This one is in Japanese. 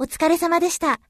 お疲れ様でした。